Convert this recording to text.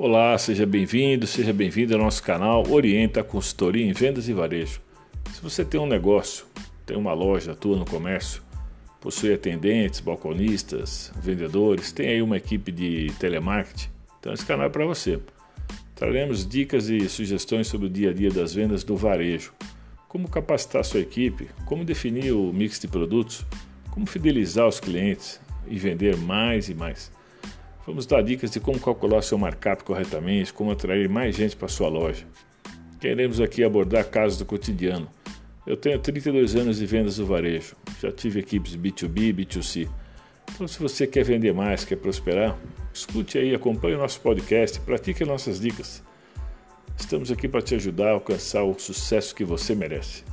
Olá, seja bem-vindo, seja bem-vindo ao nosso canal Orienta Consultoria em Vendas e Varejo. Se você tem um negócio, tem uma loja, atua no comércio, possui atendentes, balconistas, vendedores, tem aí uma equipe de telemarketing, então esse canal é para você. Traremos dicas e sugestões sobre o dia a dia das vendas do varejo, como capacitar sua equipe, como definir o mix de produtos, como fidelizar os clientes e vender mais e mais. Vamos dar dicas de como calcular seu markup corretamente, como atrair mais gente para sua loja. Queremos aqui abordar casos do cotidiano. Eu tenho 32 anos de vendas do varejo, já tive equipes B2B e B2C. Então, se você quer vender mais, quer prosperar, escute aí, acompanhe o nosso podcast, pratique nossas dicas. Estamos aqui para te ajudar a alcançar o sucesso que você merece.